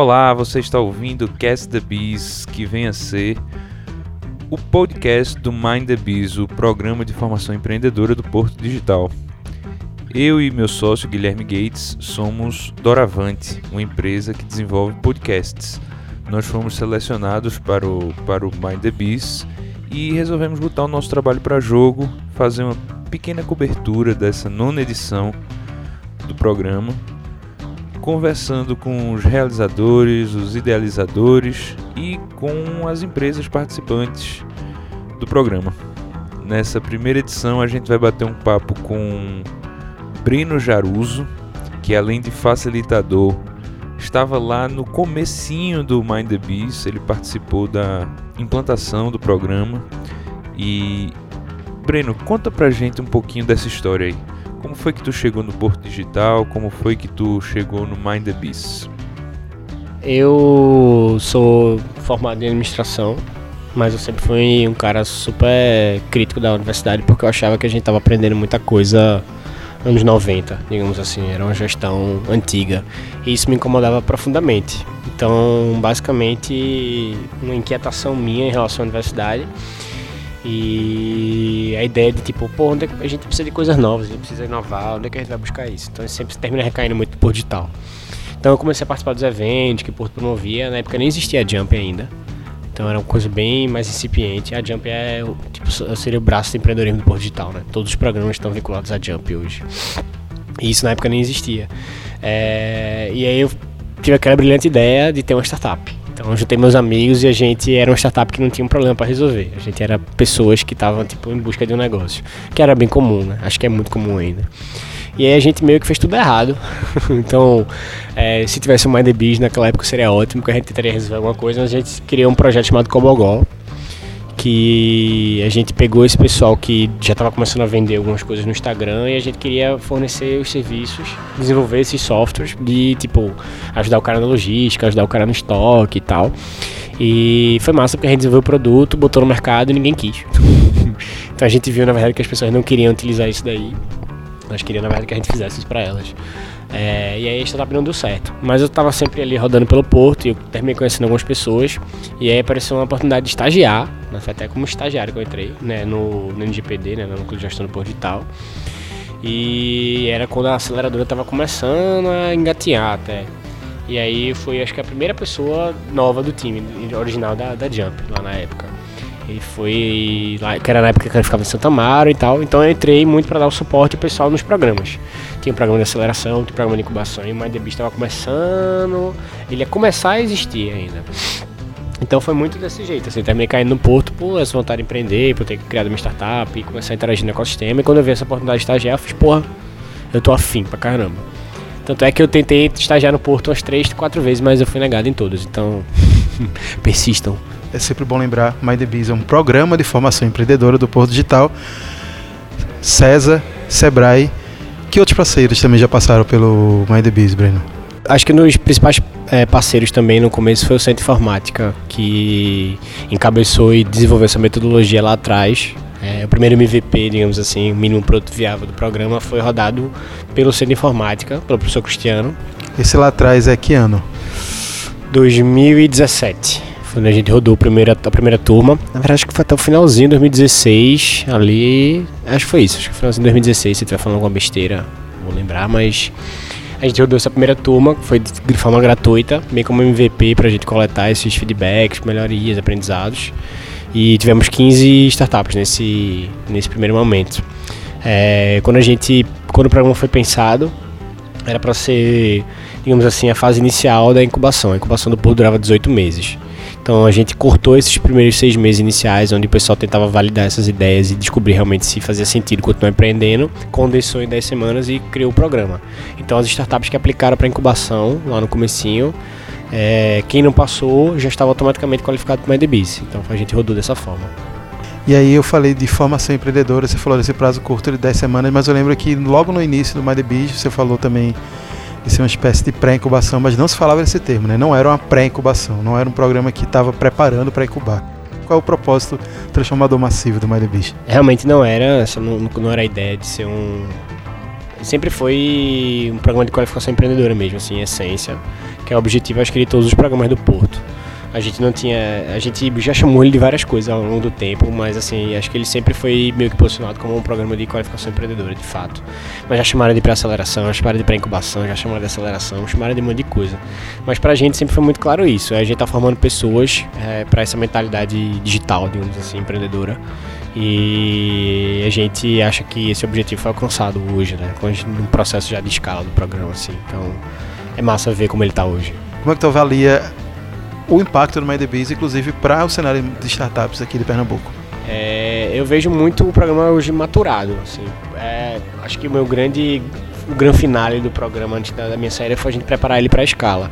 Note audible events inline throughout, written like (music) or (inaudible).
Olá, você está ouvindo Cast the Bees, que vem a ser o podcast do Mind the Bees, o programa de formação empreendedora do Porto Digital. Eu e meu sócio Guilherme Gates somos Doravante, uma empresa que desenvolve podcasts. Nós fomos selecionados para o, para o Mind the Bees e resolvemos botar o nosso trabalho para jogo, fazer uma pequena cobertura dessa nona edição do programa conversando com os realizadores, os idealizadores e com as empresas participantes do programa. Nessa primeira edição a gente vai bater um papo com Breno Jaruso, que além de facilitador, estava lá no comecinho do Mind the Beast, ele participou da implantação do programa e Breno, conta pra gente um pouquinho dessa história aí. Foi que tu chegou no Porto Digital? Como foi que tu chegou no Mind the Beast? Eu sou formado em administração, mas eu sempre fui um cara super crítico da universidade porque eu achava que a gente estava aprendendo muita coisa anos 90, digamos assim, era uma gestão antiga. E isso me incomodava profundamente. Então, basicamente, uma inquietação minha em relação à universidade e a ideia de tipo, pô, onde é a gente precisa de coisas novas, a gente precisa inovar, onde é que a gente vai buscar isso? Então sempre termina recaindo muito por digital. Então eu comecei a participar dos eventos que Porto promovia, na época nem existia a Jump ainda. Então era uma coisa bem mais incipiente. A Jump é tipo, seria o braço do empreendedorismo do Porto Digital, né? Todos os programas estão vinculados à Jump hoje. E isso na época nem existia. É, e aí eu tive aquela brilhante ideia de ter uma startup. Então eu juntei meus amigos e a gente era uma startup que não tinha um problema para resolver. A gente era pessoas que estavam tipo em busca de um negócio, que era bem comum, né? Acho que é muito comum ainda. E aí a gente meio que fez tudo errado. (laughs) então, é, se tivesse um Beast naquela época seria ótimo, que a gente tentaria resolver alguma coisa, mas a gente criou um projeto chamado Cobogó, que a gente pegou esse pessoal que já estava começando a vender algumas coisas no Instagram e a gente queria fornecer os serviços, desenvolver esses softwares de tipo ajudar o cara na logística, ajudar o cara no estoque e tal. E foi massa porque a gente desenvolveu o produto, botou no mercado e ninguém quis. (laughs) então a gente viu na verdade que as pessoas não queriam utilizar isso daí. Nós queríamos na verdade que a gente fizesse isso para elas. É, e aí a startup não deu certo. Mas eu estava sempre ali rodando pelo Porto e eu terminei conhecendo algumas pessoas. E aí apareceu uma oportunidade de estagiar, né, foi até como estagiário que eu entrei, né, no, no NGPD, né, no Núcleo de Gestão do Porto Digital. E era quando a aceleradora estava começando a engatinhar até. E aí foi acho que a primeira pessoa nova do time, original da, da Jump, lá na época. Ele foi lá, que era na época que ele ficava em Santa Mara e tal. Então eu entrei muito para dar o suporte ao pessoal nos programas. Tinha um programa de aceleração, tinha um programa de incubação e o MindDB estava começando. Ele ia começar a existir ainda. Então foi muito desse jeito, assim, terminei caindo no porto por essa vontade de empreender, por ter criado uma startup e começar a interagir no ecossistema. E quando eu vi essa oportunidade de estagiar, eu fiz, porra, eu tô afim pra caramba. Tanto é que eu tentei estagiar no porto umas três, quatro vezes, mas eu fui negado em todas. Então, (laughs) persistam é sempre bom lembrar, The Biz é um programa de formação empreendedora do Porto Digital. César, Sebrae, que outros parceiros também já passaram pelo My The Biz, Breno? Acho que nos principais é, parceiros também no começo foi o Centro Informática, que encabeçou e desenvolveu essa metodologia lá atrás. É, o primeiro MVP, digamos assim, o mínimo produto viável do programa, foi rodado pelo Centro Informática, pelo professor Cristiano. Esse lá atrás é que ano? 2017. Quando a gente rodou a primeira, a primeira turma. Na verdade, acho que foi até o finalzinho de 2016. Ali. Acho que foi isso. Acho que foi finalzinho de 2016. Se estiver falando alguma besteira, vou lembrar. Mas a gente rodou essa primeira turma, foi de forma gratuita, meio como MVP para a gente coletar esses feedbacks, melhorias, aprendizados. E tivemos 15 startups nesse, nesse primeiro momento. É, quando a gente. Quando o programa foi pensado, era para ser, digamos assim, a fase inicial da incubação. A incubação do Porto durava 18 meses. Então a gente cortou esses primeiros seis meses iniciais, onde o pessoal tentava validar essas ideias e descobrir realmente se fazia sentido continuar empreendendo, condensou em 10 semanas e criou o programa. Então as startups que aplicaram para incubação lá no comecinho, é, quem não passou já estava automaticamente qualificado para o MyDBiz. Então a gente rodou dessa forma. E aí eu falei de formação empreendedora, você falou desse prazo curto de 10 semanas, mas eu lembro que logo no início do MyDBiz você falou também de ser uma espécie de pré-incubação, mas não se falava desse termo, né? Não era uma pré-incubação, não era um programa que estava preparando para incubar. Qual é o propósito transformador massivo do My Beach? Realmente não era, não, não era a ideia de ser um sempre foi um programa de qualificação empreendedora mesmo, assim, essência, que é o objetivo, acho que, de todos os programas do Porto. A gente não tinha. A gente já chamou ele de várias coisas ao longo do tempo, mas assim, acho que ele sempre foi meio que posicionado como um programa de qualificação empreendedora, de fato. Mas já chamaram de pré-aceleração, já chamaram de pré-incubação, já chamaram de aceleração, chamaram de um monte de coisa. Mas pra gente sempre foi muito claro isso. A gente tá formando pessoas é, para essa mentalidade digital, digamos assim, empreendedora. E a gente acha que esse objetivo foi alcançado hoje, né? Com um processo já de escala do programa, assim. Então é massa ver como ele tá hoje. Como é que tu avalia o impacto do MyDBs, inclusive para o cenário de startups aqui de Pernambuco? É, eu vejo muito o programa hoje maturado. Assim. É, acho que o meu grande, o grande finale do programa antes da, minha saída foi a gente preparar ele para a escala.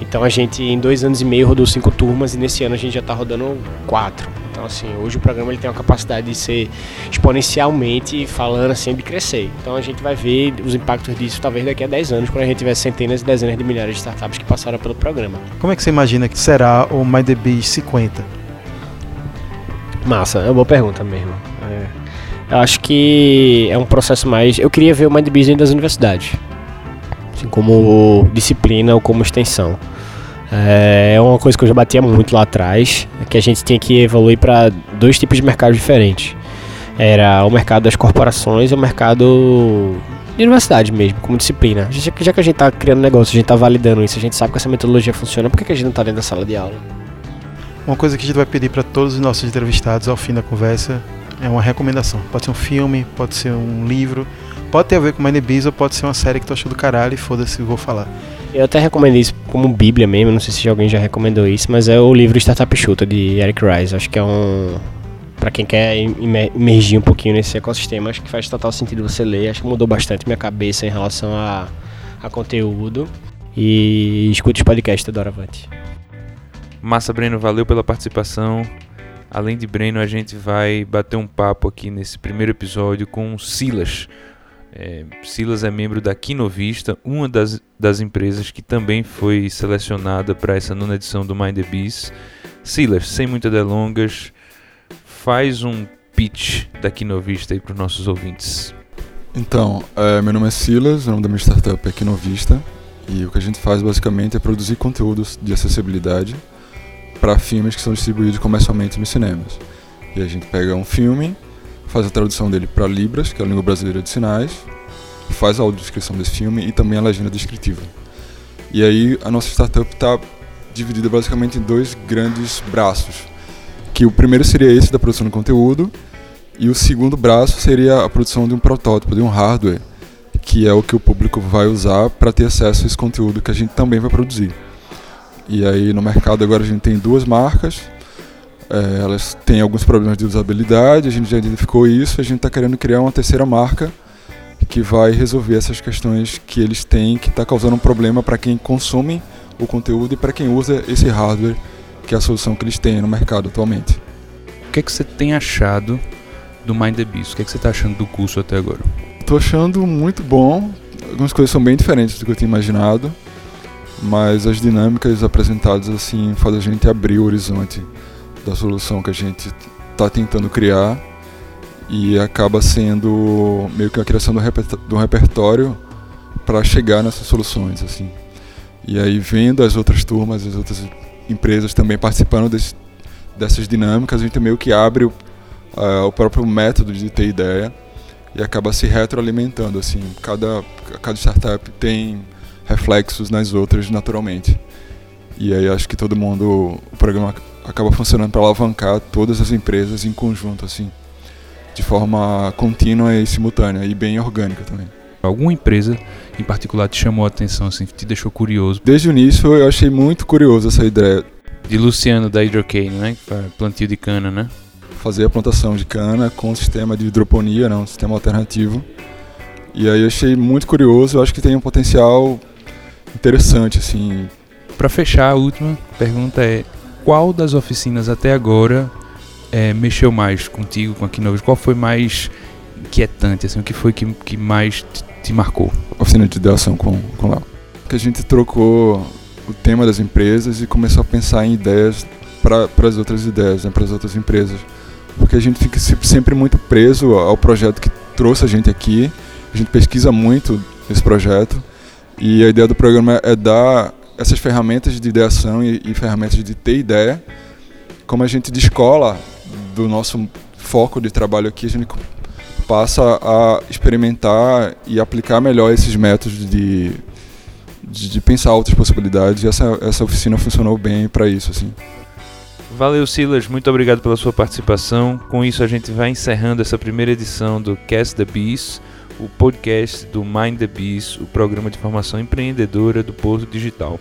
Então a gente em dois anos e meio rodou cinco turmas e nesse ano a gente já está rodando quatro. Então, assim, hoje o programa ele tem uma capacidade de ser exponencialmente falando assim, de crescer. Então, a gente vai ver os impactos disso talvez daqui a 10 anos, quando a gente tiver centenas e dezenas de milhares de startups que passaram pelo programa. Como é que você imagina que será o MyDBs 50? Massa, é uma boa pergunta mesmo. É. Eu acho que é um processo mais. Eu queria ver o MindBees dentro das universidades, assim, como disciplina ou como extensão. É, é uma coisa que eu já batia muito lá atrás, é que a gente tinha que evoluir para dois tipos de mercados diferentes. Era o mercado das corporações e o mercado de universidade mesmo, como disciplina. Já, que a gente está criando negócio, a gente está validando isso, a gente sabe que essa metodologia funciona, por que, a gente não está dentro da sala de aula? Uma coisa que a gente vai pedir para todos os nossos entrevistados ao fim da conversa é uma recomendação. Pode ser um filme, pode ser um livro, pode ter a ver com Money ou pode ser uma série que tu achou do caralho e foda-se, vou falar. Eu até recomendo isso como Bíblia mesmo, não sei se alguém já recomendou isso, mas é o livro Startup Chuta de Eric Rice. Acho que é um. Pra quem quer imergir um pouquinho nesse ecossistema, acho que faz total sentido você ler. Acho que mudou bastante minha cabeça em relação a, a conteúdo. E escute os podcasts da Doravante. Massa, Breno, valeu pela participação. Além de Breno, a gente vai bater um papo aqui nesse primeiro episódio com Silas é, Silas é membro da Kinovista, uma das, das empresas que também foi selecionada para essa nona edição do Mind the Beast. Silas, sem muitas delongas, faz um pitch da Kinovista aí para os nossos ouvintes. Então, é, meu nome é Silas, o nome da minha startup é Kinovista e o que a gente faz basicamente é produzir conteúdos de acessibilidade para filmes que são distribuídos comercialmente nos cinemas. E a gente pega um filme faz a tradução dele para Libras, que é a língua brasileira de sinais, faz a audiodescrição desse filme e também a legenda descritiva. E aí a nossa startup está dividida basicamente em dois grandes braços, que o primeiro seria esse da produção de conteúdo e o segundo braço seria a produção de um protótipo, de um hardware, que é o que o público vai usar para ter acesso a esse conteúdo que a gente também vai produzir. E aí no mercado agora a gente tem duas marcas, é, elas têm alguns problemas de usabilidade, a gente já identificou isso, a gente está querendo criar uma terceira marca que vai resolver essas questões que eles têm, que está causando um problema para quem consome o conteúdo e para quem usa esse hardware, que é a solução que eles têm no mercado atualmente. O que é que você tem achado do Mind the Beast? O que é que você está achando do curso até agora? Estou achando muito bom. Algumas coisas são bem diferentes do que eu tinha imaginado, mas as dinâmicas apresentadas assim fazem a gente abrir o horizonte da solução que a gente está tentando criar e acaba sendo meio que a criação de um repertório para chegar nessas soluções assim. E aí vendo as outras turmas as outras empresas também participando desse, dessas dinâmicas a gente meio que abre o, uh, o próprio método de ter ideia e acaba se retroalimentando assim. Cada cada startup tem reflexos nas outras naturalmente. E aí acho que todo mundo o programa acaba funcionando para alavancar todas as empresas em conjunto, assim, de forma contínua e simultânea e bem orgânica também. Alguma empresa em particular te chamou a atenção, assim, te deixou curioso? Desde o início eu achei muito curioso essa ideia. De Luciano da Hydrocane, né? Plantio de cana, né? Fazer a plantação de cana com um sistema de hidroponia, né? um sistema alternativo. E aí eu achei muito curioso, eu acho que tem um potencial interessante, assim. Para fechar, a última pergunta é: qual das oficinas até agora é, mexeu mais contigo, com a Keynote? Qual foi mais inquietante, assim, o que foi que, que mais te, te marcou? Oficina de ideação com, com Léo. Que a gente trocou o tema das empresas e começou a pensar em ideias para as outras ideias, né, para as outras empresas. Porque a gente fica sempre muito preso ao projeto que trouxe a gente aqui, a gente pesquisa muito esse projeto e a ideia do programa é dar essas ferramentas de ideação e, e ferramentas de ter ideia, como a gente descola do nosso foco de trabalho aqui, a gente passa a experimentar e aplicar melhor esses métodos de, de, de pensar outras possibilidades. E essa, essa oficina funcionou bem para isso, assim. Valeu, Silas. Muito obrigado pela sua participação. Com isso, a gente vai encerrando essa primeira edição do Cast the Bees, o podcast do Mind the Bees, o programa de formação empreendedora do Porto Digital.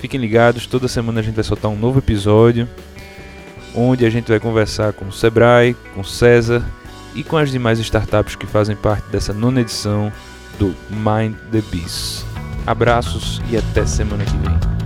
Fiquem ligados, toda semana a gente vai soltar um novo episódio, onde a gente vai conversar com o Sebrae, com o César e com as demais startups que fazem parte dessa nona edição do Mind the Bees. Abraços e até semana que vem.